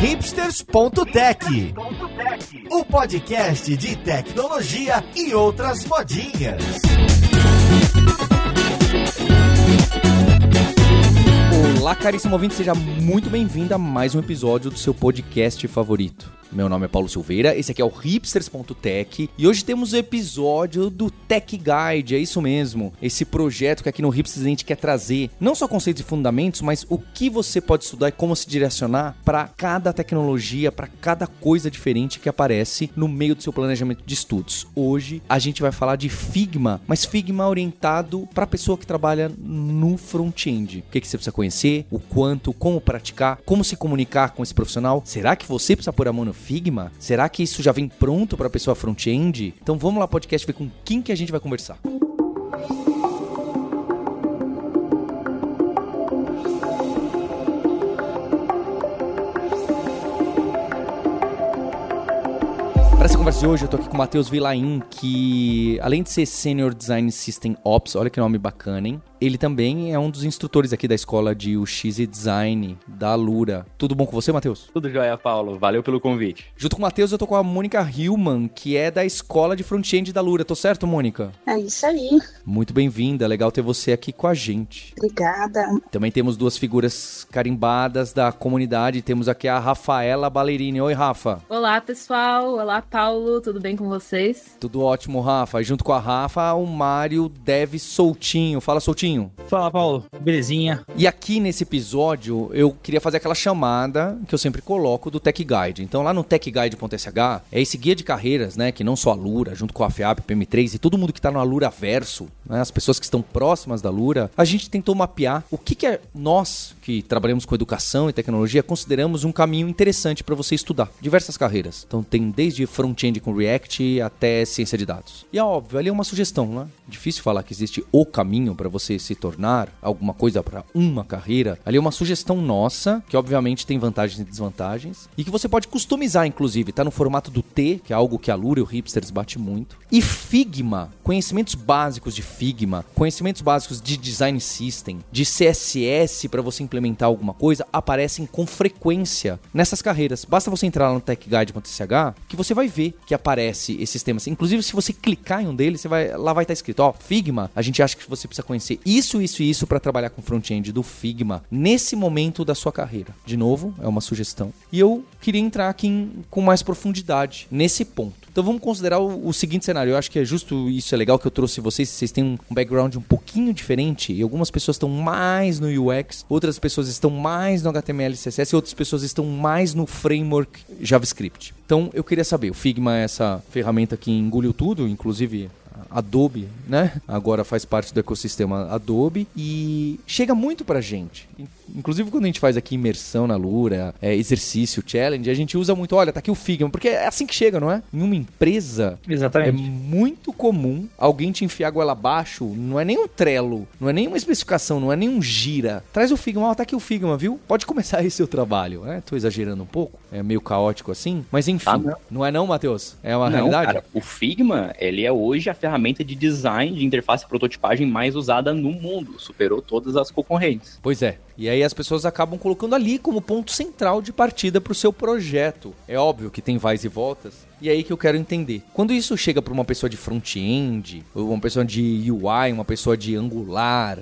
hipsters.tech, o podcast de tecnologia e outras modinhas. Olá, caríssimo ouvinte, seja muito bem-vindo a mais um episódio do seu podcast favorito. Meu nome é Paulo Silveira, esse aqui é o hipsters.tech e hoje temos o episódio do Tech Guide, é isso mesmo. Esse projeto que aqui no Hipsters a gente quer trazer não só conceitos e fundamentos, mas o que você pode estudar e como se direcionar para cada tecnologia, para cada coisa diferente que aparece no meio do seu planejamento de estudos. Hoje a gente vai falar de Figma, mas Figma orientado para a pessoa que trabalha no front-end. O que, que você precisa conhecer, o quanto, como praticar, como se comunicar com esse profissional. Será que você precisa pôr a mão no Figma? Será que isso já vem pronto para a pessoa front-end? Então vamos lá, podcast, ver com quem que a gente vai conversar. Para essa conversa de hoje, eu tô aqui com o Matheus Vilain, que além de ser Senior Design System Ops, olha que nome bacana, hein? Ele também é um dos instrutores aqui da escola de UX e Design da Lura. Tudo bom com você, Matheus? Tudo jóia, Paulo. Valeu pelo convite. Junto com o Matheus, eu tô com a Mônica Hillman, que é da escola de front-end da Lura. Tô certo, Mônica? É isso aí. Muito bem-vinda. Legal ter você aqui com a gente. Obrigada. Também temos duas figuras carimbadas da comunidade. Temos aqui a Rafaela Ballerini. Oi, Rafa. Olá, pessoal. Olá, Paulo. Tudo bem com vocês? Tudo ótimo, Rafa. E junto com a Rafa, o Mário Deve Soltinho. Fala, Soltinho. Fala, Paulo. Belezinha. E aqui nesse episódio, eu queria fazer aquela chamada que eu sempre coloco do Tech Guide. Então, lá no techguide.sh, é esse guia de carreiras, né? Que não só a Lura, junto com a FEAP, PM3 e todo mundo que tá no Lura Verso, né, as pessoas que estão próximas da Lura, a gente tentou mapear o que, que é nós, que trabalhamos com educação e tecnologia, consideramos um caminho interessante para você estudar. Diversas carreiras. Então, tem desde front-end com React até ciência de dados. E é óbvio, ali é uma sugestão, né? Difícil falar que existe o caminho para você se tornar alguma coisa para uma carreira. Ali é uma sugestão nossa, que obviamente tem vantagens e desvantagens, e que você pode customizar, inclusive. Tá no formato do T, que é algo que a Lura e o Hipsters bate muito. E Figma, conhecimentos básicos de Figma, conhecimentos básicos de Design System, de CSS para você implementar alguma coisa, aparecem com frequência nessas carreiras. Basta você entrar lá no techguide.ch que você vai ver que aparece esses temas. Inclusive, se você clicar em um deles, você vai, lá vai estar escrito, ó, Figma, a gente acha que você precisa conhecer isso, isso e isso para trabalhar com front-end do Figma nesse momento da sua carreira. De novo, é uma sugestão. E eu queria entrar aqui em, com mais profundidade nesse ponto. Então vamos considerar o, o, seguinte cenário. Eu acho que é justo isso, é legal que eu trouxe vocês. Vocês têm um, background um pouquinho diferente. E algumas pessoas estão mais no UX, outras pessoas estão mais no HTML, CSS, e outras pessoas estão mais no framework JavaScript. Então eu queria saber, o Figma é essa ferramenta que engoliu tudo, inclusive Adobe, né? Agora faz parte do ecossistema Adobe e chega muito pra gente. Inclusive quando a gente faz aqui imersão na Lura, é, exercício, challenge, a gente usa muito, olha, tá aqui o Figma, porque é assim que chega, não é? Em uma empresa, Exatamente. é muito comum alguém te enfiar a goela abaixo, não é nem um Trello, não é nem uma especificação, não é nem um gira. Traz o Figma, ó, tá aqui o Figma, viu? Pode começar aí seu trabalho, né? Tô exagerando um pouco, é meio caótico assim, mas enfim. Ah, não. não. é não, Matheus? É uma Não, realidade? cara, o Figma, ele é hoje a ferramenta de design de interface e prototipagem mais usada no mundo. Superou todas as concorrentes. Pois é. E aí as pessoas acabam colocando ali como ponto central de partida para o seu projeto. É óbvio que tem vais e voltas. E é aí que eu quero entender. Quando isso chega para uma pessoa de front-end, ou uma pessoa de UI, uma pessoa de Angular,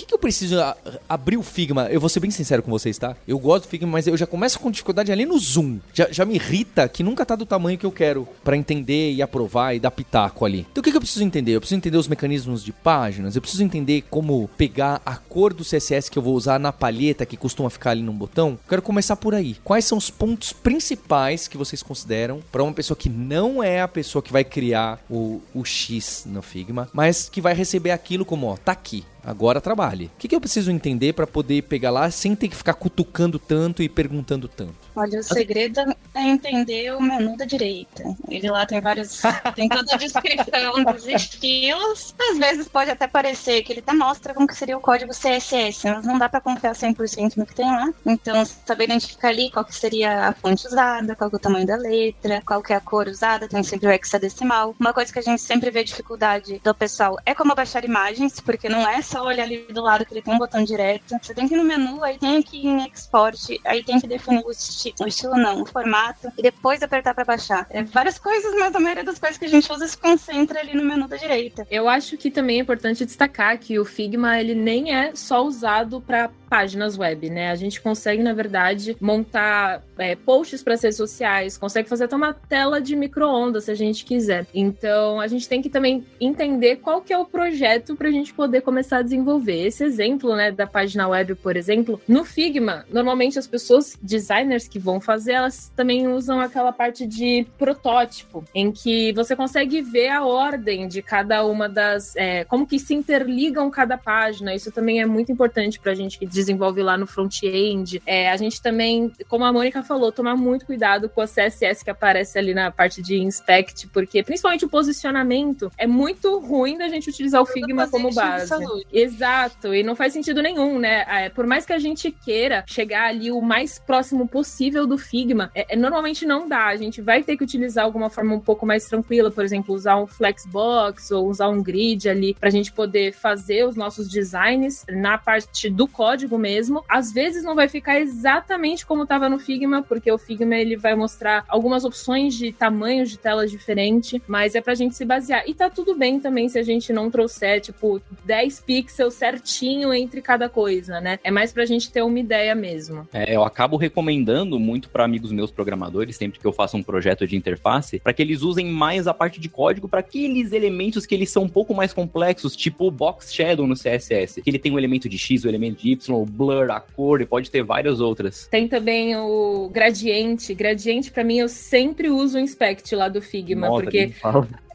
que, que eu preciso a- abrir o Figma? Eu vou ser bem sincero com vocês, tá? Eu gosto do Figma, mas eu já começo com dificuldade ali no zoom. Já, já me irrita que nunca tá do tamanho que eu quero para entender e aprovar e dar pitaco ali. Então o que, que eu preciso entender? Eu preciso entender os mecanismos de páginas, eu preciso entender como pegar a cor do CSS que eu vou usar na palheta que costuma ficar ali num botão. Quero começar por aí. Quais são os pontos principais que vocês consideram para uma pessoa que não é a pessoa que vai criar o, o X no Figma, mas que vai receber aquilo como, ó, tá aqui. Agora trabalhe. O que, que eu preciso entender para poder pegar lá sem ter que ficar cutucando tanto e perguntando tanto? Olha, o segredo é entender o menu da direita. Ele lá tem vários. tem toda a descrição dos estilos. Às vezes pode até parecer que ele até mostra como que seria o código CSS, mas não dá para confiar 100% no que tem lá. Então, saber identificar ali qual que seria a fonte usada, qual que é o tamanho da letra, qual que é a cor usada, tem sempre o hexadecimal. Uma coisa que a gente sempre vê dificuldade do pessoal é como baixar imagens, porque não é só olhar ali do lado que ele tem um botão direto. Você tem que ir no menu, aí tem que ir em export, aí tem que definir o estilo o estilo não, o formato, e depois apertar para baixar. É várias coisas, mas a maioria das coisas que a gente usa se concentra ali no menu da direita. Eu acho que também é importante destacar que o Figma ele nem é só usado para páginas web, né? A gente consegue, na verdade, montar é, posts para as redes sociais, consegue fazer até uma tela de micro-ondas se a gente quiser. Então, a gente tem que também entender qual que é o projeto para a gente poder começar a desenvolver. Esse exemplo, né, da página web, por exemplo, no Figma, normalmente as pessoas, designers que vão fazer, elas também usam aquela parte de protótipo, em que você consegue ver a ordem de cada uma das, é, como que se interligam cada página. Isso também é muito importante para a gente que desenvolve lá no front-end. É, a gente também, como a Mônica falou, tomar muito cuidado com a CSS que aparece ali na parte de inspect, porque principalmente o posicionamento é muito ruim da gente utilizar o Figma como base. Exato, e não faz sentido nenhum, né? É, por mais que a gente queira chegar ali o mais próximo possível do Figma, é, é, normalmente não dá. A gente vai ter que utilizar alguma forma um pouco mais tranquila, por exemplo, usar um Flexbox ou usar um grid ali para a gente poder fazer os nossos designs na parte do código código mesmo. Às vezes não vai ficar exatamente como estava no Figma, porque o Figma ele vai mostrar algumas opções de tamanhos de telas diferentes, mas é pra gente se basear. E tá tudo bem também se a gente não trouxer, tipo, 10 pixels certinho entre cada coisa, né? É mais pra gente ter uma ideia mesmo. É, eu acabo recomendando muito para amigos meus programadores, sempre que eu faço um projeto de interface, para que eles usem mais a parte de código para aqueles elementos que eles são um pouco mais complexos, tipo o box shadow no CSS, que ele tem um elemento de X, o um elemento de Y, o blur, a cor, e pode ter várias outras. Tem também o gradiente. Gradiente, para mim, eu sempre uso o inspect lá do Figma, Nossa, porque.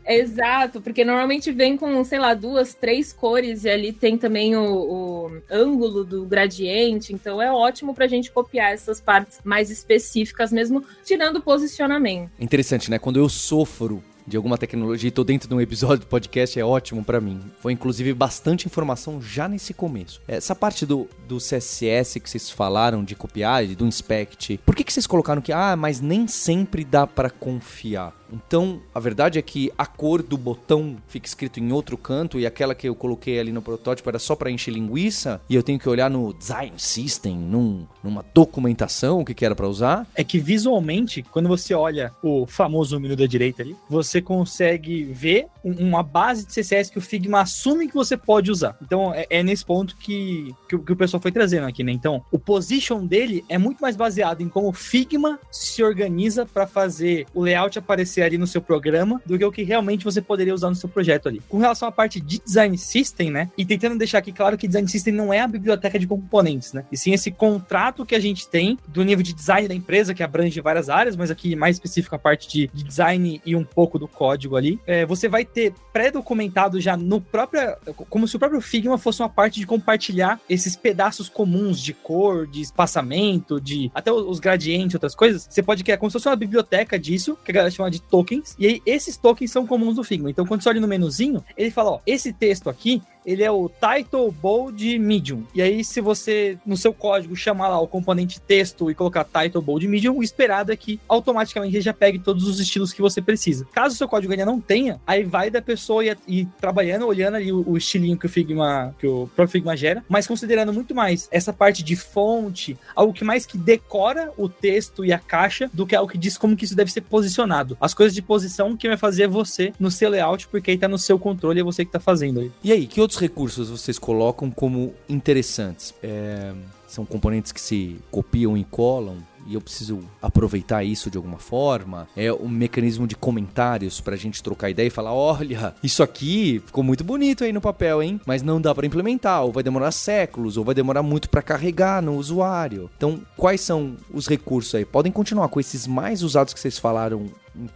Exato, porque normalmente vem com, sei lá, duas, três cores e ali tem também o, o ângulo do gradiente, então é ótimo pra gente copiar essas partes mais específicas, mesmo tirando o posicionamento. Interessante, né? Quando eu sofro de alguma tecnologia e tô dentro de um episódio do podcast é ótimo para mim. Foi inclusive bastante informação já nesse começo. Essa parte do, do CSS que vocês falaram de copiar, do inspect, por que, que vocês colocaram que, ah, mas nem sempre dá para confiar? Então, a verdade é que a cor do botão fica escrito em outro canto e aquela que eu coloquei ali no protótipo era só para encher linguiça e eu tenho que olhar no design system, num, numa documentação, o que, que era para usar. É que visualmente, quando você olha o famoso menu da direita ali, você consegue ver uma base de CSS que o Figma assume que você pode usar. Então, é, é nesse ponto que, que, que, o pessoal foi trazendo aqui, né? Então, o position dele é muito mais baseado em como o Figma se organiza para fazer o layout aparecer ali no seu programa do que o que realmente você poderia usar no seu projeto ali. Com relação à parte de design system, né? E tentando deixar aqui claro que design system não é a biblioteca de componentes, né? E sim esse contrato que a gente tem do nível de design da empresa, que abrange várias áreas, mas aqui mais específico a parte de, de design e um pouco do código ali. É, você vai ter pré-documentado já no próprio. Como se o próprio Figma fosse uma parte de compartilhar esses pedaços comuns de cor, de espaçamento, de até os gradientes, outras coisas. Você pode criar como se fosse uma biblioteca disso, que a galera chama de tokens, e aí esses tokens são comuns do Figma. Então, quando você olha no menuzinho, ele fala, ó, esse texto aqui, ele é o title bold medium. E aí, se você, no seu código, chamar lá o componente texto e colocar title bold medium, o esperado é que automaticamente ele já pegue todos os estilos que você precisa. Caso o seu código ainda não tenha, aí vai da pessoa ir, ir trabalhando, olhando ali o, o, estilinho que o Figma, que o próprio Figma gera, mas considerando muito mais essa parte de fonte, algo que mais que decora o texto e a caixa do que algo que diz como que isso deve ser posicionado. As coisas de posição que vai fazer você no seu layout, porque aí tá no seu controle, é você que tá fazendo aí. E aí, que outros recursos vocês colocam como interessantes? É, são componentes que se copiam e colam? e eu preciso aproveitar isso de alguma forma. É um mecanismo de comentários pra gente trocar ideia e falar: olha, isso aqui ficou muito bonito aí no papel, hein? Mas não dá para implementar, ou vai demorar séculos, ou vai demorar muito para carregar no usuário. Então, quais são os recursos aí? Podem continuar com esses mais usados que vocês falaram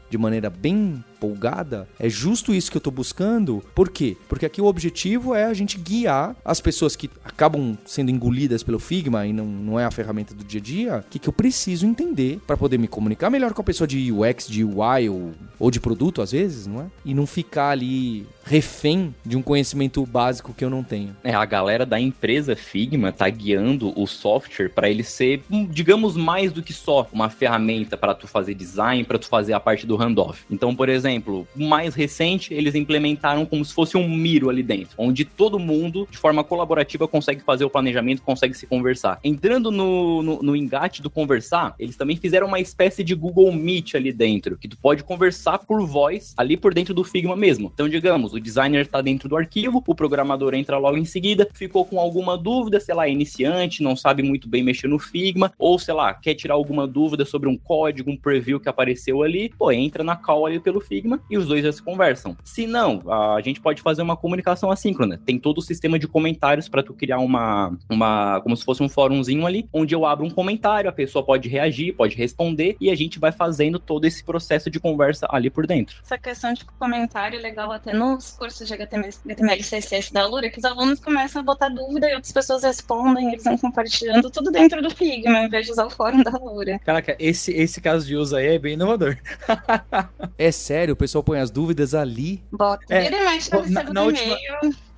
de maneira bem empolgada, é justo isso que eu tô buscando. Por quê? Porque aqui o objetivo é a gente guiar as pessoas que acabam sendo engolidas pelo Figma e não, não é a ferramenta do dia a dia, o que, que eu preciso entender para poder me comunicar melhor com a pessoa de UX, de UI ou, ou de produto, às vezes, não é? E não ficar ali refém de um conhecimento básico que eu não tenho. É, a galera da empresa Figma tá guiando o software para ele ser, digamos, mais do que só uma ferramenta para tu fazer design, para tu fazer a parte do handoff. Então, por exemplo, mais recente, eles implementaram como se fosse um Miro ali dentro, onde todo mundo, de forma colaborativa, consegue fazer o planejamento, consegue se conversar. Entrando no, no, no engate do conversar, eles também fizeram uma espécie de Google Meet ali dentro, que tu pode conversar por voz ali por dentro do Figma mesmo. Então, digamos, o designer está dentro do arquivo, o programador entra logo em seguida, ficou com alguma dúvida, sei lá, é iniciante, não sabe muito bem mexer no Figma, ou sei lá, quer tirar alguma dúvida sobre um código, um preview que apareceu ali, pô, entra na call ali pelo Figma e os dois já se conversam. Se não, a gente pode fazer uma comunicação assíncrona. Tem todo o sistema de comentários para tu criar uma, uma, como se fosse um fórumzinho ali, onde eu abro um comentário, a pessoa pode reagir, pode responder e a gente vai fazendo todo esse processo de conversa ali por dentro. Essa questão de comentário é legal até nos cursos de HTML, HTML e CSS da Lura, que os alunos começam a botar dúvida e outras pessoas respondem, eles vão compartilhando tudo dentro do Figma, ao invés de usar o fórum da Lura. Caraca, esse, esse caso de uso aí é bem inovador. é sério, o pessoal põe as dúvidas ali? Bota. É, Ele mexe na, na última...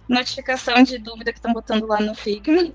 notificação de dúvida que estão botando lá no Figma.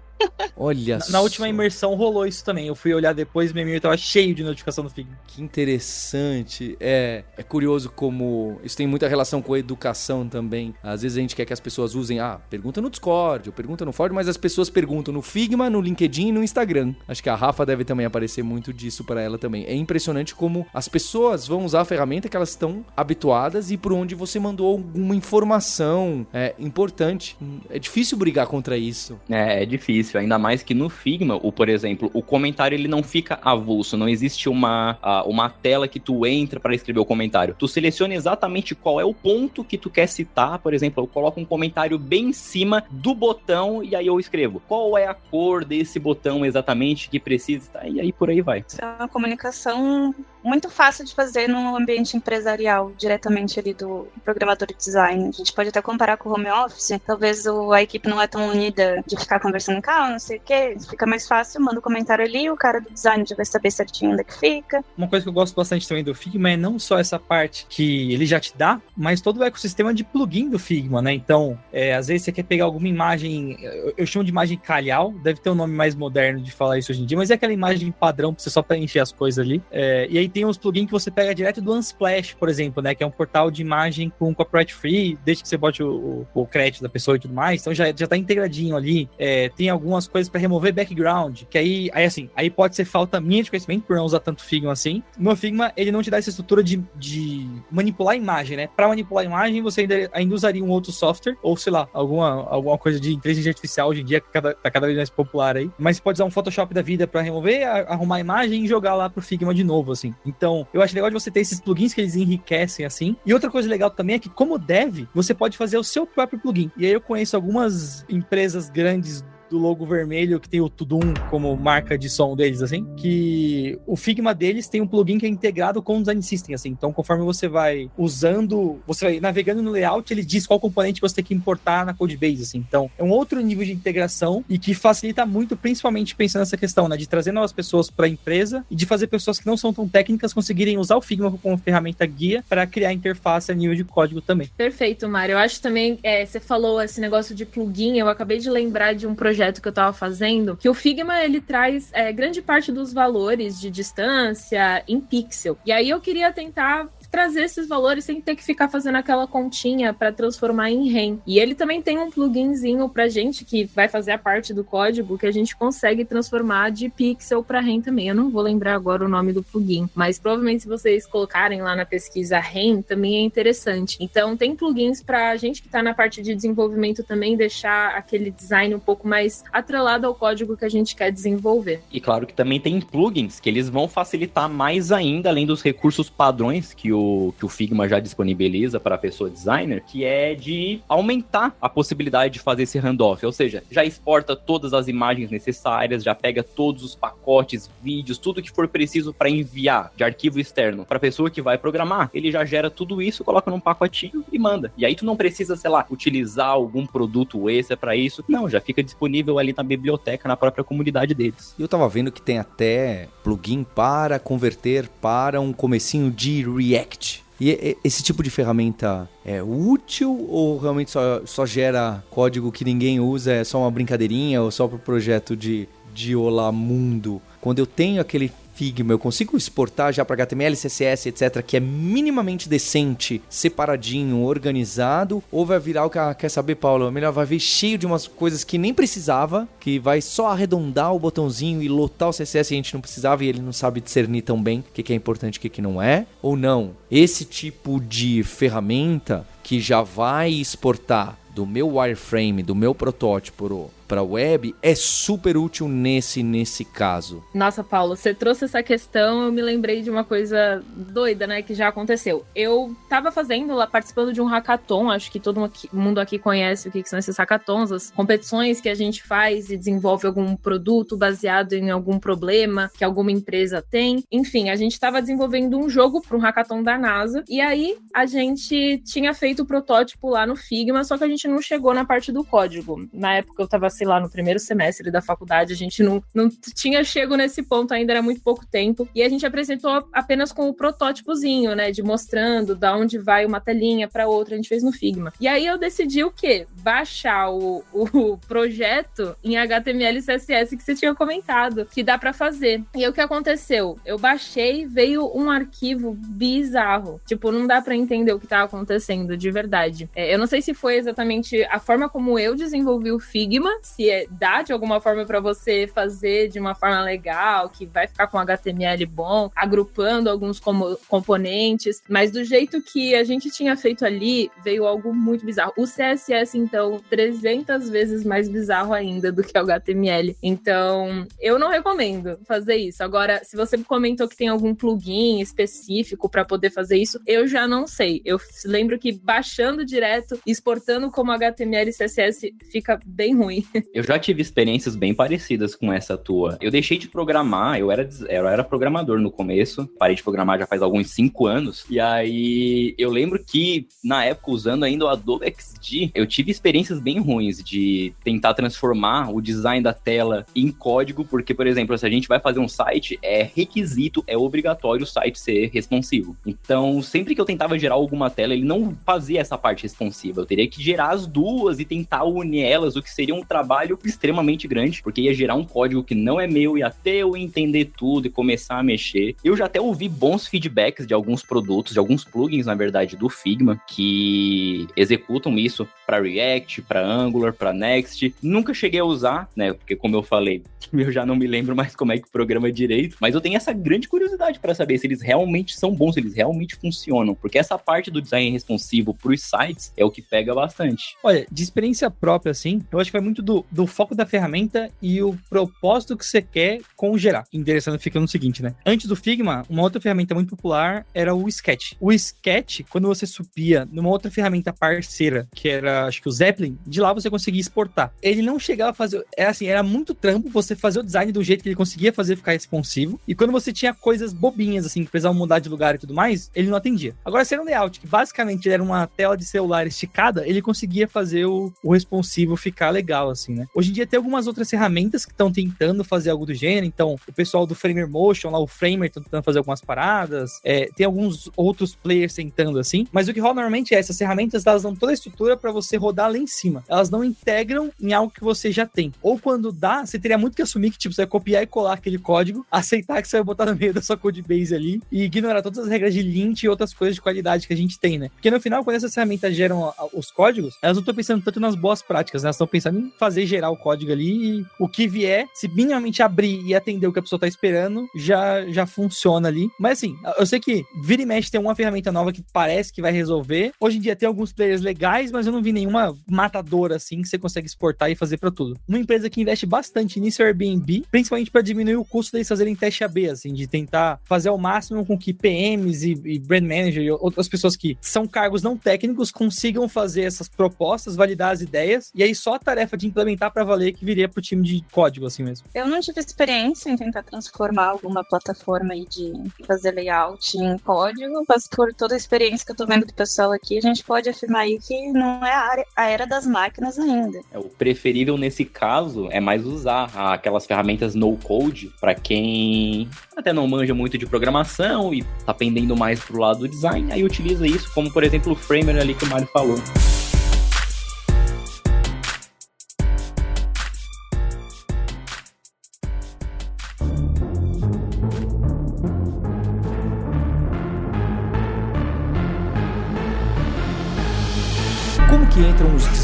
Olha na, na, última imersão rolou isso também. Eu fui olhar depois, meu e-mail tava cheio de notificação do Figma. Que interessante. É, é curioso como isso tem muita relação com a educação também. Às vezes a gente quer que as pessoas usem, ah, pergunta no Discord, ou pergunta no Ford, mas as pessoas perguntam no Figma, no LinkedIn e no Instagram. Acho que a Rafa deve também aparecer muito disso para ela também. É impressionante como as pessoas vão usar a ferramenta que elas estão habituadas e por onde você mandou alguma informação é, importante. É difícil brigar contra isso. É, é difícil difícil, ainda mais que no Figma, o, por exemplo, o comentário ele não fica avulso, não existe uma, uma tela que tu entra para escrever o comentário. Tu seleciona exatamente qual é o ponto que tu quer citar, por exemplo, eu coloco um comentário bem em cima do botão e aí eu escrevo qual é a cor desse botão exatamente que precisa, tá? e aí por aí vai. É uma comunicação muito fácil de fazer no ambiente empresarial, diretamente ali do programador de design. A gente pode até comparar com o home office, talvez o, a equipe não é tão unida de ficar conversando em casa, não sei o que, fica mais fácil, manda um comentário ali, o cara do design já vai saber certinho onde é que fica. Uma coisa que eu gosto bastante também do Figma é não só essa parte que ele já te dá, mas todo o ecossistema de plugin do Figma, né? Então, é, às vezes você quer pegar alguma imagem, eu, eu chamo de imagem calhau, deve ter um nome mais moderno de falar isso hoje em dia, mas é aquela imagem padrão pra você só preencher as coisas ali. É, e aí tem uns plugins que você pega direto do Unsplash, por exemplo, né? Que é um portal de imagem com copyright free, desde que você bote o, o, crédito da pessoa e tudo mais. Então já, já tá integradinho ali. É, tem algumas coisas para remover background, que aí, aí assim, aí pode ser falta minha de conhecimento por não usar tanto Figma assim. No Figma, ele não te dá essa estrutura de, de manipular a imagem, né? Para manipular a imagem, você ainda, ainda usaria um outro software, ou sei lá, alguma, alguma coisa de inteligência artificial hoje em dia, que cada, tá cada vez mais popular aí. Mas você pode usar um Photoshop da vida para remover, arrumar a imagem e jogar lá pro Figma de novo, assim. Então, eu acho legal de você ter esses plugins que eles enriquecem assim. E outra coisa legal também é que, como dev, você pode fazer o seu próprio plugin. E aí eu conheço algumas empresas grandes do logo vermelho que tem o Tudum como marca de som deles, assim, que o Figma deles tem um plugin que é integrado com o Design System, assim. Então, conforme você vai usando, você vai navegando no layout, ele diz qual componente você tem que importar na codebase, assim. Então, é um outro nível de integração e que facilita muito, principalmente pensando nessa questão, né, de trazer novas pessoas para a empresa e de fazer pessoas que não são tão técnicas conseguirem usar o Figma como ferramenta guia para criar interface a nível de código também. Perfeito, Mário. Eu acho também, é, você falou esse negócio de plugin, eu acabei de lembrar de um projeto projeto que eu estava fazendo, que o Figma ele traz é, grande parte dos valores de distância em pixel. E aí eu queria tentar trazer esses valores sem ter que ficar fazendo aquela continha para transformar em REM. E ele também tem um pluginzinho pra gente que vai fazer a parte do código que a gente consegue transformar de pixel para REM também. Eu não vou lembrar agora o nome do plugin, mas provavelmente se vocês colocarem lá na pesquisa REM também é interessante. Então tem plugins para gente que está na parte de desenvolvimento também deixar aquele design um pouco mais atrelado ao código que a gente quer desenvolver. E claro que também tem plugins que eles vão facilitar mais ainda além dos recursos padrões que o, que o Figma já disponibiliza para a pessoa designer, que é de aumentar a possibilidade de fazer esse handoff. Ou seja, já exporta todas as imagens necessárias, já pega todos os pacotes, vídeos, tudo que for preciso para enviar de arquivo externo para a pessoa que vai programar. Ele já gera tudo isso, coloca num pacotinho e manda. E aí tu não precisa, sei lá, utilizar algum produto extra para isso. Não, já fica disponível ali na biblioteca, na própria comunidade deles. E eu tava vendo que tem até plugin para converter para um comecinho de React React. E esse tipo de ferramenta é útil ou realmente só, só gera código que ninguém usa, é só uma brincadeirinha ou só para o projeto de, de Olá Mundo? quando eu tenho aquele Figma, eu consigo exportar já para HTML, CSS, etc, que é minimamente decente, separadinho, organizado, ou vai virar o que ah, quer saber, Paulo? Melhor vai vir cheio de umas coisas que nem precisava, que vai só arredondar o botãozinho e lotar o CSS e a gente não precisava e ele não sabe discernir tão bem o que, que é importante e o que, que não é, ou não? Esse tipo de ferramenta que já vai exportar do meu wireframe, do meu protótipo para web é super útil nesse nesse caso. Nossa, Paulo, você trouxe essa questão, eu me lembrei de uma coisa doida, né, que já aconteceu. Eu tava fazendo lá, participando de um hackathon, acho que todo mundo aqui conhece o que são esses hackathons, as competições que a gente faz e desenvolve algum produto baseado em algum problema que alguma empresa tem. Enfim, a gente estava desenvolvendo um jogo para um hackathon da NASA e aí a gente tinha feito o protótipo lá no Figma, só que a gente não chegou na parte do código. Na época eu tava sei lá, no primeiro semestre da faculdade, a gente não, não tinha chego nesse ponto ainda, era muito pouco tempo. E a gente apresentou apenas com o protótipozinho, né, de mostrando da onde vai uma telinha para outra, a gente fez no Figma. E aí eu decidi o quê? Baixar o, o projeto em HTML e CSS que você tinha comentado, que dá para fazer. E aí o que aconteceu? Eu baixei, veio um arquivo bizarro. Tipo, não dá para entender o que tá acontecendo de verdade. É, eu não sei se foi exatamente a forma como eu desenvolvi o Figma, se é, dá de alguma forma para você fazer de uma forma legal, que vai ficar com HTML bom, agrupando alguns como, componentes, mas do jeito que a gente tinha feito ali, veio algo muito bizarro. O CSS, então, 300 vezes mais bizarro ainda do que o HTML. Então, eu não recomendo fazer isso. Agora, se você comentou que tem algum plugin específico para poder fazer isso, eu já não sei. Eu lembro que baixando direto, exportando como HTML e CSS fica bem ruim. Eu já tive experiências bem parecidas com essa tua. Eu deixei de programar, eu era, eu era programador no começo, parei de programar já faz alguns cinco anos, e aí eu lembro que na época, usando ainda o Adobe XD, eu tive experiências bem ruins de tentar transformar o design da tela em código, porque, por exemplo, se a gente vai fazer um site, é requisito, é obrigatório o site ser responsivo. Então, sempre que eu tentava gerar alguma tela, ele não fazia essa parte responsiva. Eu teria que gerar as duas e tentar unir elas, o que seria um trabalho trabalho extremamente grande, porque ia gerar um código que não é meu, e até eu entender tudo e começar a mexer. Eu já até ouvi bons feedbacks de alguns produtos, de alguns plugins, na verdade, do Figma, que executam isso para React, para Angular, para Next. Nunca cheguei a usar, né? Porque como eu falei, eu já não me lembro mais como é que programa direito, mas eu tenho essa grande curiosidade para saber se eles realmente são bons, se eles realmente funcionam, porque essa parte do design responsivo para os sites é o que pega bastante. Olha, de experiência própria assim, eu acho que vai muito do do, foco da ferramenta e o propósito que você quer com gerar. Interessante fica no seguinte, né? Antes do Figma, uma outra ferramenta muito popular era o Sketch. O Sketch, quando você subia numa outra ferramenta parceira, que era, acho que o Zeppelin, de lá você conseguia exportar. Ele não chegava a fazer, era assim, era muito trampo você fazer o design do jeito que ele conseguia fazer ficar responsivo. E quando você tinha coisas bobinhas, assim, que precisava mudar de lugar e tudo mais, ele não atendia. Agora, sendo um layout, que basicamente era uma tela de celular esticada, ele conseguia fazer o, o responsivo ficar legal, assim né? Hoje em dia tem algumas outras ferramentas que estão tentando fazer algo do gênero, então o pessoal do Framer Motion, lá o Framer, tá tentando fazer algumas paradas, é, tem alguns outros players tentando assim, mas o que rola normalmente é essas ferramentas, elas dão toda a estrutura para você rodar lá em cima. Elas não integram em algo que você já tem. Ou quando dá, você teria muito que assumir que tipo, você vai copiar e colar aquele código, aceitar que você vai botar no meio da sua code base ali e ignorar todas as regras de lint e outras coisas de qualidade que a gente tem, né? Porque no final, quando essas ferramentas geram os códigos, elas não estão pensando tanto nas boas práticas, né? elas estão pensando em fazer gerar o código ali e o que vier, se minimamente abrir e atender o que a pessoa tá esperando, já, já funciona ali. Mas assim, eu sei que vira e mexe tem uma ferramenta nova que parece que vai resolver. Hoje em dia tem alguns players legais, mas eu não vi nenhuma matadora assim que você consegue exportar e fazer para tudo. Uma empresa que investe bastante nisso é o Airbnb, principalmente para diminuir o custo deles fazerem teste AB, assim, de tentar fazer ao máximo com que PMs e, e brand manager e outras pessoas que são cargos não técnicos consigam fazer essas propostas, validar as ideias, e aí só a tarefa de implementar para valer que viria pro time de código, assim mesmo. Eu não tive experiência em tentar transformar alguma plataforma aí de fazer layout em código, mas por toda a experiência que eu tô vendo do pessoal aqui, a gente pode afirmar aí que não é a, a era das máquinas ainda. É, o preferível nesse caso é mais usar aquelas ferramentas no code para quem até não manja muito de programação e tá pendendo mais pro lado do design, aí utiliza isso, como por exemplo o Framer ali que o Mário falou.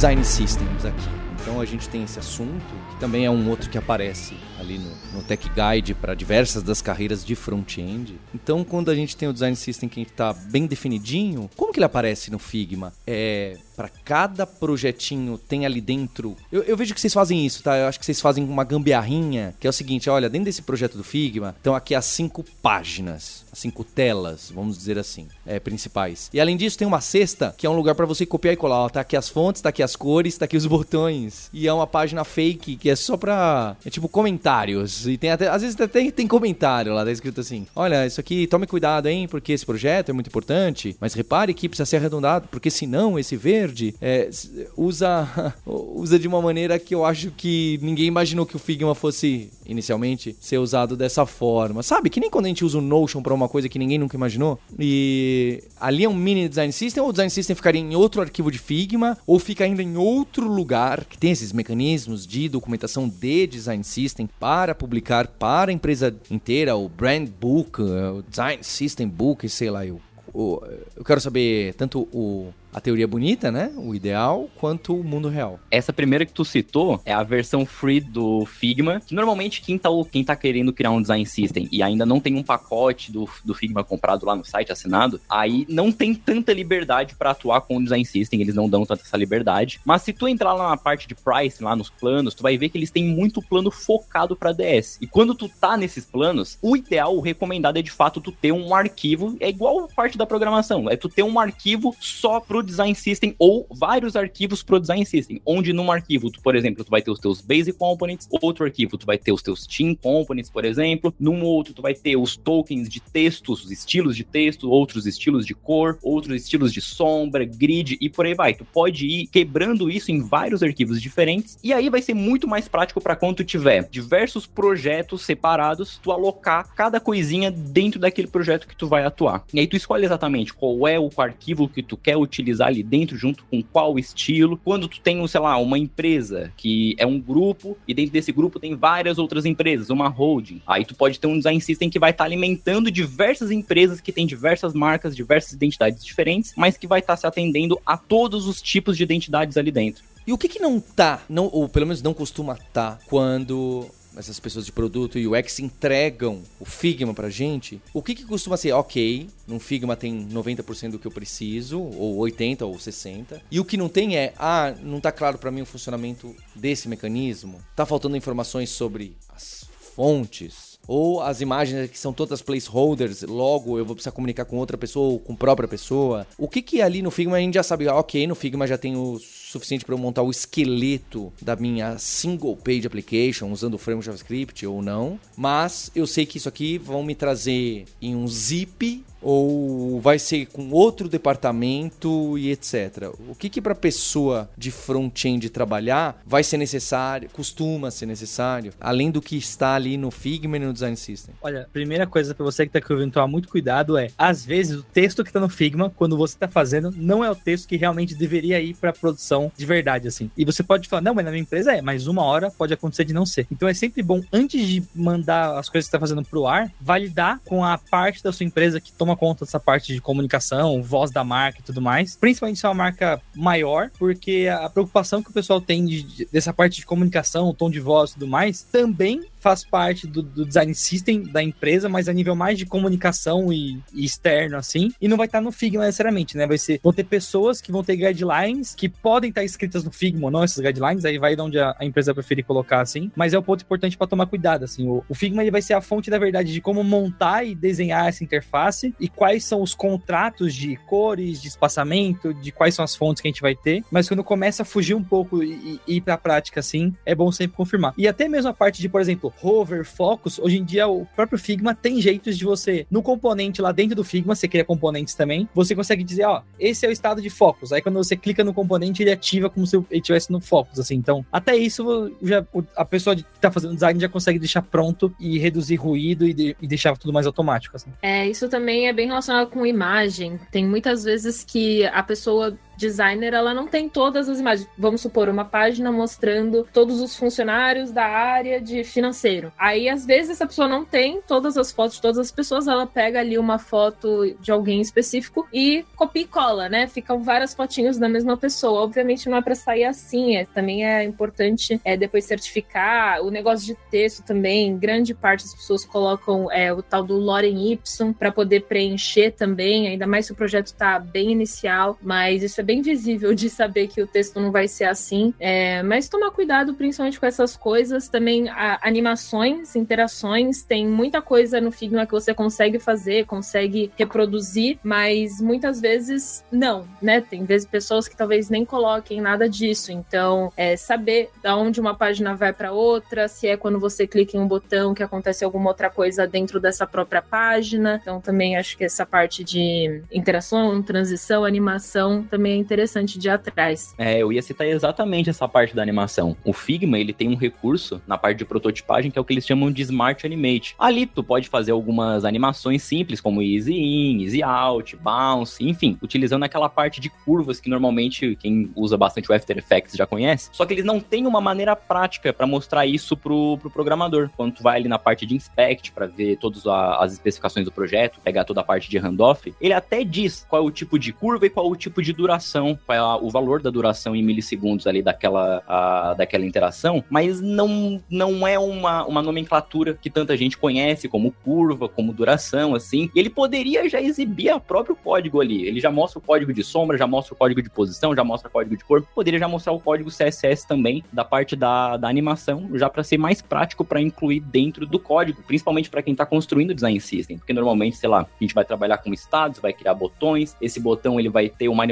Design systems aqui? Então a gente tem esse assunto, que também é um outro que aparece ali no, no Tech Guide para diversas das carreiras de front-end. Então quando a gente tem o design system que está bem definidinho, como que ele aparece no Figma? É para cada projetinho tem ali dentro. Eu, eu, vejo que vocês fazem isso, tá? Eu acho que vocês fazem uma gambiarrinha, que é o seguinte: olha, dentro desse projeto do Figma, estão aqui as cinco páginas, as cinco telas, vamos dizer assim, é, principais. E além disso, tem uma cesta, que é um lugar para você copiar e colar. Ó, tá aqui as fontes, tá aqui as cores, tá aqui os botões. E é uma página fake que é só pra. É tipo comentários. E tem até. Às vezes até tem, tem comentário lá, tá escrito assim: olha, isso aqui, tome cuidado, hein, porque esse projeto é muito importante, mas repare que precisa ser arredondado, porque senão esse verde verde é, usa, usa de uma maneira que eu acho que ninguém imaginou que o Figma fosse, inicialmente, ser usado dessa forma. Sabe? Que nem quando a gente usa o Notion para uma coisa que ninguém nunca imaginou. E ali é um mini design system, ou o design system ficaria em outro arquivo de Figma, ou fica ainda em outro lugar que tem esses mecanismos de documentação de design system para publicar para a empresa inteira, o brand book, o design system book, sei lá, eu eu quero saber tanto o a teoria bonita, né? O ideal, quanto o mundo real. Essa primeira que tu citou é a versão free do Figma, que normalmente quem tá, quem tá querendo criar um design system e ainda não tem um pacote do, do Figma comprado lá no site assinado, aí não tem tanta liberdade para atuar com o design system, eles não dão tanta essa liberdade. Mas se tu entrar lá na parte de price, lá nos planos, tu vai ver que eles têm muito plano focado para DS. E quando tu tá nesses planos, o ideal, o recomendado é de fato tu ter um arquivo, é igual parte da programação, é tu ter um arquivo só pro design system ou vários arquivos pro design system, onde num arquivo, tu, por exemplo, tu vai ter os teus basic components, outro arquivo tu vai ter os teus team components, por exemplo, num outro tu vai ter os tokens de textos, os estilos de texto, outros estilos de cor, outros estilos de sombra, grid e por aí vai. Tu pode ir quebrando isso em vários arquivos diferentes e aí vai ser muito mais prático para quando tu tiver diversos projetos separados, tu alocar cada coisinha dentro daquele projeto que tu vai atuar. E aí tu escolhe exatamente qual é o arquivo que tu quer utilizar utilizar ali dentro, junto com qual estilo. Quando tu tem, sei lá, uma empresa que é um grupo e dentro desse grupo tem várias outras empresas, uma holding. Aí tu pode ter um design system que vai estar tá alimentando diversas empresas que tem diversas marcas, diversas identidades diferentes, mas que vai estar tá se atendendo a todos os tipos de identidades ali dentro. E o que que não tá, não, ou pelo menos não costuma tá, quando essas pessoas de produto e UX entregam o Figma pra gente, o que, que costuma ser, ok, num Figma tem 90% do que eu preciso, ou 80% ou 60%, e o que não tem é, ah, não tá claro para mim o funcionamento desse mecanismo, tá faltando informações sobre as fontes, ou as imagens que são todas placeholders, logo eu vou precisar comunicar com outra pessoa ou com própria pessoa. O que que ali no Figma a gente já sabe, ah, ok, no Figma já tem o suficiente para eu montar o esqueleto da minha single page application usando o framework JavaScript ou não, mas eu sei que isso aqui vão me trazer em um zip ou vai ser com outro departamento e etc. O que que para pessoa de front-end trabalhar vai ser necessário, costuma ser necessário, além do que está ali no Figma e no Design System? Olha, primeira coisa para você que está ouvindo tomar muito cuidado é, às vezes o texto que está no Figma, quando você está fazendo, não é o texto que realmente deveria ir para produção de verdade assim. E você pode falar, não, mas na minha empresa é, mas uma hora pode acontecer de não ser. Então é sempre bom antes de mandar as coisas que está fazendo pro ar, validar com a parte da sua empresa que toma toma conta dessa parte de comunicação, voz da marca e tudo mais. Principalmente se é uma marca maior, porque a preocupação que o pessoal tem de, dessa parte de comunicação, tom de voz e tudo mais, também faz parte do, do, design system da empresa, mas a nível mais de comunicação e, e, externo, assim. E não vai estar no Figma necessariamente, né? Vai ser, vão ter pessoas que vão ter guidelines que podem estar escritas no Figma ou não, essas guidelines, aí vai de onde a, a empresa preferir colocar, assim. Mas é um ponto importante para tomar cuidado, assim. O, o Figma ele vai ser a fonte da verdade de como montar e desenhar essa interface e quais são os contratos de cores, de espaçamento, de quais são as fontes que a gente vai ter. Mas quando começa a fugir um pouco e, e ir para a prática, assim, é bom sempre confirmar. E até mesmo a parte de, por exemplo, hover, focus, hoje em dia o próprio Figma tem jeitos de você, no componente lá dentro do Figma, você cria componentes também, você consegue dizer, ó, esse é o estado de focus. Aí quando você clica no componente, ele ativa como se ele estivesse no focus, assim. Então, até isso, já, a pessoa que tá fazendo design já consegue deixar pronto e reduzir ruído e, de, e deixar tudo mais automático, assim. É, isso também é bem relacionado com imagem. Tem muitas vezes que a pessoa designer, ela não tem todas as imagens. Vamos supor, uma página mostrando todos os funcionários da área de financeiro. Aí, às vezes, essa pessoa não tem todas as fotos de todas as pessoas, ela pega ali uma foto de alguém específico e copia e cola, né? Ficam várias fotinhos da mesma pessoa. Obviamente não é para sair assim, é, também é importante é, depois certificar. O negócio de texto também, grande parte das pessoas colocam é, o tal do Lorem Ipsum para poder preencher também, ainda mais se o projeto está bem inicial, mas isso é bem visível de saber que o texto não vai ser assim. É, mas tomar cuidado principalmente com essas coisas, também a, animações, interações, tem muita coisa no Figma que você consegue fazer, consegue reproduzir, mas muitas vezes não, né? Tem vezes pessoas que talvez nem coloquem nada disso. Então, é saber da onde uma página vai para outra, se é quando você clica em um botão que acontece alguma outra coisa dentro dessa própria página. Então, também acho que essa parte de interação, transição, animação também interessante de atrás. É, eu ia citar exatamente essa parte da animação. O Figma, ele tem um recurso na parte de prototipagem que é o que eles chamam de Smart Animate. Ali tu pode fazer algumas animações simples, como Easy In, Easy Out, Bounce, enfim, utilizando aquela parte de curvas que normalmente quem usa bastante o After Effects já conhece. Só que eles não têm uma maneira prática para mostrar isso pro, pro programador. Quando tu vai ali na parte de inspect para ver todas as especificações do projeto, pegar toda a parte de handoff, ele até diz qual é o tipo de curva e qual é o tipo de duração, qual é o valor da duração em milissegundos ali daquela, a, daquela interação, mas não, não é uma, uma nomenclatura que tanta gente conhece como curva, como duração, assim. Ele poderia já exibir o próprio código ali. Ele já mostra o código de sombra, já mostra o código de posição, já mostra o código de cor. Poderia já mostrar o código CSS também da parte da, da animação, já para ser mais prático para incluir dentro do código, principalmente para quem está construindo o design system, porque normalmente, sei lá, a gente vai trabalhar com estados, vai criar botões. Esse botão ele vai ter uma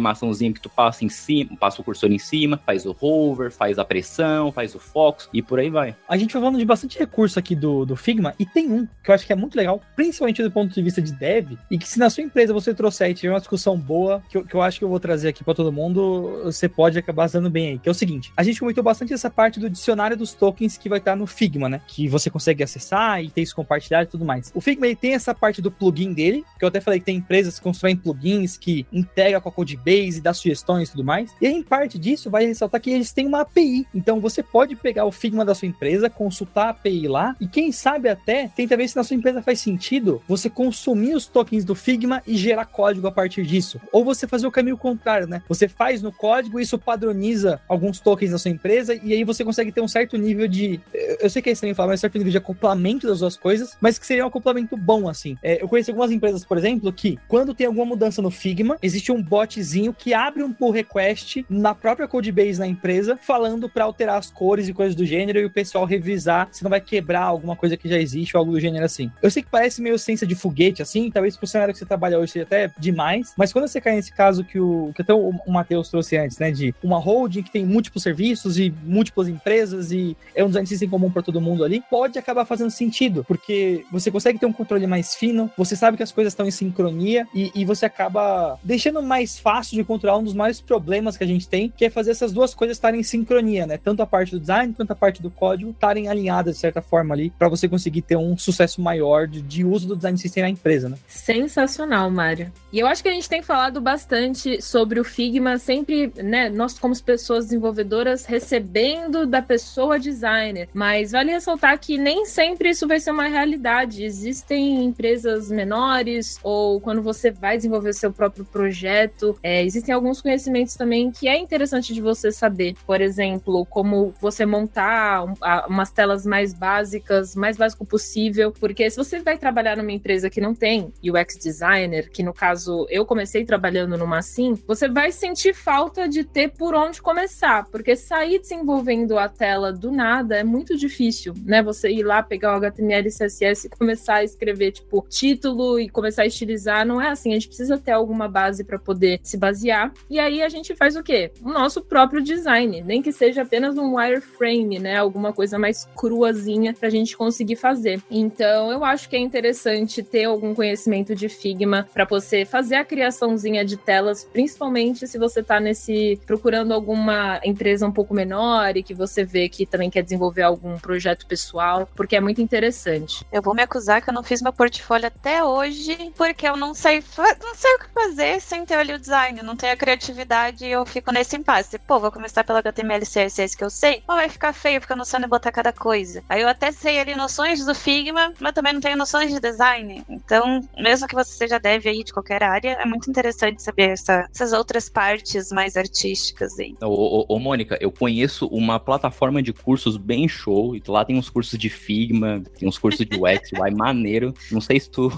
que tu passa em cima, passa o cursor em cima, faz o hover, faz a pressão, faz o foco e por aí vai. A gente foi falando de bastante recurso aqui do, do Figma e tem um que eu acho que é muito legal, principalmente do ponto de vista de dev, e que se na sua empresa você trouxer e tiver uma discussão boa, que eu, que eu acho que eu vou trazer aqui para todo mundo, você pode acabar dando bem aí. Que é o seguinte: a gente comentou bastante essa parte do dicionário dos tokens que vai estar no Figma, né? Que você consegue acessar e ter isso compartilhado e tudo mais. O Figma ele tem essa parte do plugin dele, que eu até falei que tem empresas que constroem plugins que integra com a Codebase, dá sugestões e tudo mais. E aí, em parte disso, vai ressaltar que eles têm uma API. Então você pode pegar o Figma da sua empresa, consultar a API lá e quem sabe até tenta ver se na sua empresa faz sentido você consumir os tokens do Figma e gerar código a partir disso. Ou você fazer o caminho contrário, né? Você faz no código isso padroniza alguns tokens da sua empresa e aí você consegue ter um certo nível de. Eu sei que é estranho falar, mas um certo nível de acoplamento das duas coisas, mas que seria um acoplamento bom, assim. É, eu conheci algumas empresas, por exemplo, que quando tem alguma mudança no Figma, existe um botzinho que abre um pull request na própria codebase na empresa, falando para alterar as cores e coisas do gênero e o pessoal revisar se não vai quebrar alguma coisa que já existe ou algo do gênero assim. Eu sei que parece meio ciência de foguete, assim, talvez pro cenário que você trabalha hoje seja até demais, mas quando você cai nesse caso que o que até o, o Matheus trouxe antes, né, de uma holding que tem múltiplos serviços e múltiplas empresas e é um design system comum para todo mundo ali, pode acabar fazendo sentido, porque você consegue ter um controle mais fino, você sabe que as coisas estão em sincronia e, e você acaba deixando mais fácil de controlar um dos maiores problemas que a gente tem, que é fazer essas duas coisas estarem em sincronia, né? Tanto a parte do design quanto a parte do código estarem alinhadas de certa forma ali, para você conseguir ter um sucesso maior de, de uso do design system na empresa, né? Sensacional, Mário. E eu acho que a gente tem falado bastante sobre o Figma, sempre, né, nós como pessoas desenvolvedoras recebendo da pessoa designer, mas vale ressaltar que nem sempre isso vai ser uma realidade. Existem empresas menores ou quando você vai desenvolver seu próprio projeto, é, existem alguns conhecimentos também que é interessante de você saber. Por exemplo, como você montar um, a, umas telas mais básicas, mais básico possível, porque se você vai trabalhar numa empresa que não tem UX designer, que no caso eu comecei trabalhando numa assim, você vai sentir falta de ter por onde começar, porque sair desenvolvendo a tela do nada é muito difícil, né? Você ir lá pegar o HTML e CSS e começar a escrever tipo título e começar a estilizar, não é assim, a gente precisa ter alguma base para poder se basear. E aí a gente faz o quê? O nosso próprio design, nem que seja apenas um wireframe, né? Alguma coisa mais cruazinha pra gente conseguir fazer. Então, eu acho que é interessante ter algum conhecimento de Figma para você fazer a criaçãozinha de telas, principalmente se você tá nesse procurando alguma empresa um pouco menor e que você vê que também quer desenvolver algum projeto pessoal, porque é muito interessante. Eu vou me acusar que eu não fiz meu portfólio até hoje, porque eu não sei, não sei o que fazer sem ter ali o design, não tem a criatividade eu fico nesse impasse. Pô, vou começar pelo HTML CSS que eu sei, ou vai ficar feio porque eu não sei onde botar cada coisa. Aí eu até sei ali noções do Figma, mas também não tenho noções de design. Então, mesmo que você seja dev aí de qualquer área, é muito interessante saber essa, essas outras partes mais artísticas aí. Ô, ô, ô, Mônica, eu conheço uma plataforma de cursos bem show, e lá tem uns cursos de Figma, tem uns cursos de UX, UI maneiro. Não sei se tu.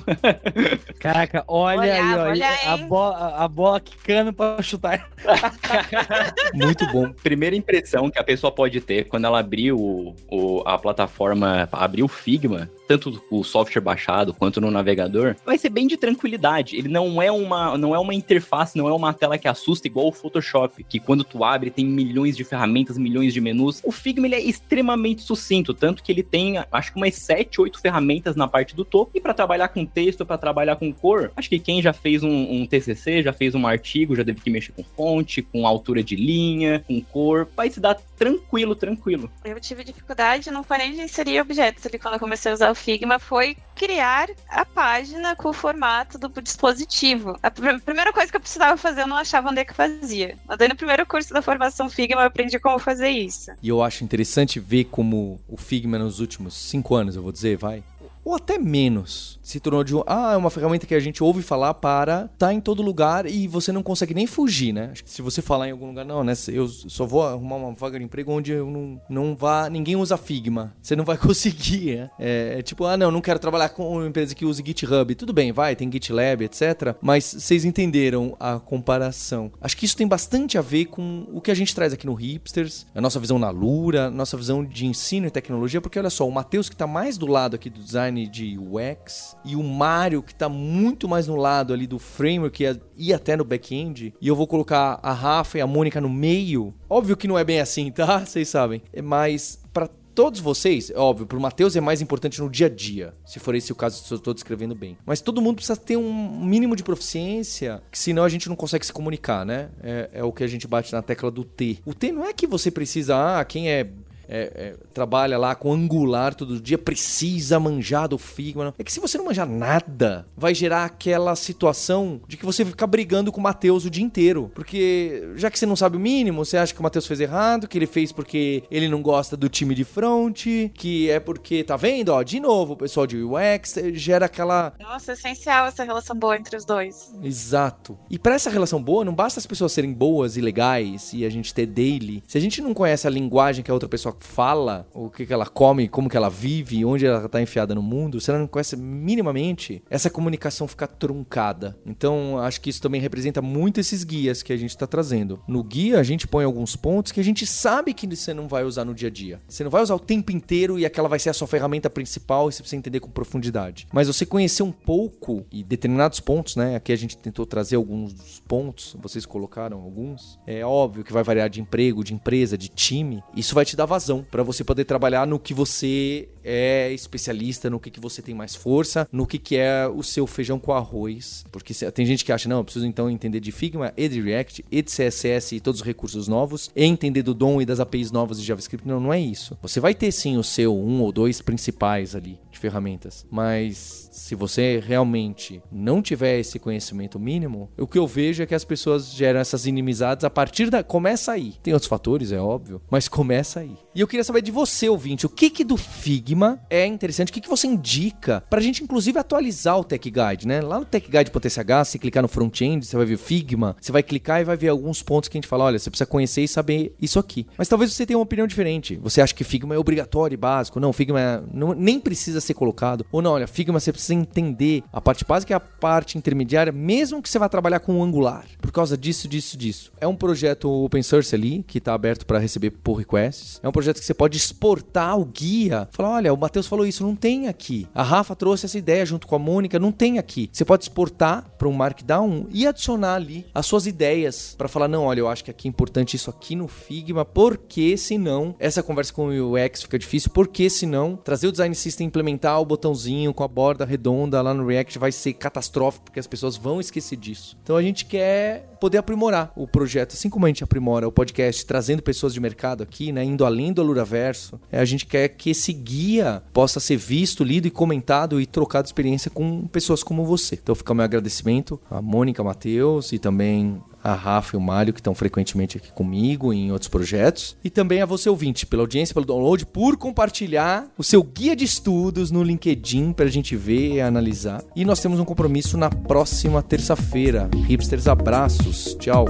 Caraca, olha Olha, aí, ó. olha, a, hein? bola, a bola quicando pra chutar. Muito bom. Primeira impressão que a pessoa pode ter quando ela abrir o, o- a plataforma, abrir o Figma, tanto o software baixado quanto no navegador, vai ser bem de tranquilidade. Ele não é uma, não é uma interface, não é uma tela que assusta igual o Photoshop, que quando tu abre tem milhões de ferramentas, milhões de menus. O Figma ele é extremamente sucinto, tanto que ele tem, acho que umas 7, 8 ferramentas na parte do topo. E para trabalhar com texto, para trabalhar com cor, acho que quem já fez um, um TCC, já fez um artigo, já teve que mexer com fonte, com altura de linha, com cor, vai se dar tranquilo, tranquilo. Eu tive dificuldade, não nem de inserir objetos ali quando eu comecei a usar o Figma, foi criar a página com o formato do dispositivo. A pr- primeira coisa que eu precisava fazer, eu não achava onde é que fazia. Mas daí no primeiro curso da formação Figma eu aprendi como fazer isso. E eu acho interessante ver como o Figma nos últimos cinco anos, eu vou dizer, vai. Ou até menos. Se tornou de um. Ah, é uma ferramenta que a gente ouve falar para tá em todo lugar e você não consegue nem fugir, né? Acho que se você falar em algum lugar, não, né? Eu só vou arrumar uma vaga de emprego onde eu não, não vá. Ninguém usa Figma. Você não vai conseguir, né? É, é tipo, ah, não, não quero trabalhar com uma empresa que use GitHub. Tudo bem, vai, tem GitLab, etc. Mas vocês entenderam a comparação. Acho que isso tem bastante a ver com o que a gente traz aqui no Hipsters, a nossa visão na Lura, nossa visão de ensino e tecnologia, porque olha só, o Matheus que tá mais do lado aqui do design de UX e o Mário que tá muito mais no lado ali do framework e, até no back-end, e eu vou colocar a Rafa e a Mônica no meio. Óbvio que não é bem assim, tá? Vocês sabem. É mais para todos vocês, é óbvio, pro Matheus é mais importante no dia a dia, se for esse o caso se eu estou descrevendo bem. Mas todo mundo precisa ter um mínimo de proficiência, que senão a gente não consegue se comunicar, né? É, é o que a gente bate na tecla do T. O T não é que você precisa, ah, quem é é, é, trabalha lá com Angular todo dia, precisa manjar do Figma. É que se você não manjar nada, vai gerar aquela situação de que você fica brigando com o Matheus o dia inteiro. Porque já que você não sabe o mínimo, você acha que o Matheus fez errado, que ele fez porque ele não gosta do time de front, que é porque, tá vendo? Ó, de novo, o pessoal de UX gera aquela Nossa, é essencial essa relação boa entre os dois. Exato. E pra essa relação boa, não basta as pessoas serem boas e legais e a gente ter daily. Se a gente não conhece a linguagem que a outra pessoa fala, o que, que ela come, como que ela vive, onde ela tá enfiada no mundo, se ela não conhece minimamente, essa comunicação fica truncada. Então, acho que isso também representa muito esses guias que a gente tá trazendo. No guia, a gente põe alguns pontos que a gente sabe que você não vai usar no dia a dia. Você não vai usar o tempo inteiro e aquela vai ser a sua ferramenta principal e você precisa entender com profundidade. Mas você conhecer um pouco e determinados pontos, né? Aqui a gente tentou trazer alguns dos pontos, vocês colocaram alguns. É óbvio que vai variar de emprego, de empresa, de time. Isso vai te dar vazão para você poder trabalhar no que você é especialista, no que, que você tem mais força, no que, que é o seu feijão com arroz. Porque tem gente que acha, não, eu preciso então entender de Figma e de React e de CSS e todos os recursos novos, e entender do DOM e das APIs novas de JavaScript. Não, não é isso. Você vai ter sim o seu um ou dois principais ali de ferramentas, mas se você realmente não tiver esse conhecimento mínimo, o que eu vejo é que as pessoas geram essas inimizades a partir da. Começa aí. Tem outros fatores, é óbvio, mas começa aí. E eu queria saber de você, ouvinte, o que que do Figma é interessante, o que que você indica pra gente, inclusive, atualizar o Tech Guide, né? Lá no techguide.sh, se clicar no front-end, você vai ver Figma, você vai clicar e vai ver alguns pontos que a gente fala, olha, você precisa conhecer e saber isso aqui. Mas talvez você tenha uma opinião diferente. Você acha que Figma é obrigatório e básico? Não, Figma é- não- nem precisa ser colocado. Ou não, olha, Figma você precisa entender a parte básica e a parte intermediária, mesmo que você vá trabalhar com o Angular. Por causa disso, disso, disso. É um projeto open source ali, que está aberto para receber pull requests. É um projeto que você pode exportar o guia. Falar, olha, o Matheus falou isso, não tem aqui. A Rafa trouxe essa ideia junto com a Mônica, não tem aqui. Você pode exportar para um Markdown e adicionar ali as suas ideias para falar, não, olha, eu acho que aqui é importante isso aqui no Figma, porque senão essa conversa com o UX fica difícil, porque senão trazer o design system implementar o botãozinho com a borda redonda lá no React vai ser catastrófico, porque as pessoas vão esquecer disso. Então a gente quer poder aprimorar o projeto, assim como a gente aprimora o podcast trazendo pessoas de mercado aqui, né, indo além do Aluraverso, é, a gente quer que esse guia possa ser visto, lido e comentado e trocado experiência com pessoas como você. Então fica o meu agradecimento a Mônica Matheus e também a Rafa e o Mário, que estão frequentemente aqui comigo em outros projetos. E também a você ouvinte, pela audiência, pelo download, por compartilhar o seu guia de estudos no LinkedIn para a gente ver e analisar. E nós temos um compromisso na próxima terça-feira. Hipsters, abraços. Tchau.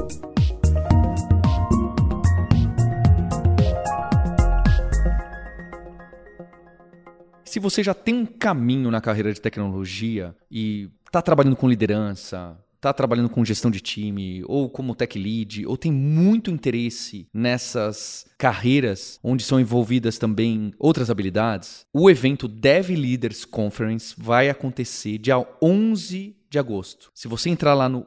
Se você já tem um caminho na carreira de tecnologia e está trabalhando com liderança, está trabalhando com gestão de time, ou como tech lead, ou tem muito interesse nessas carreiras onde são envolvidas também outras habilidades, o evento Dev Leaders Conference vai acontecer dia 11 de agosto. Se você entrar lá no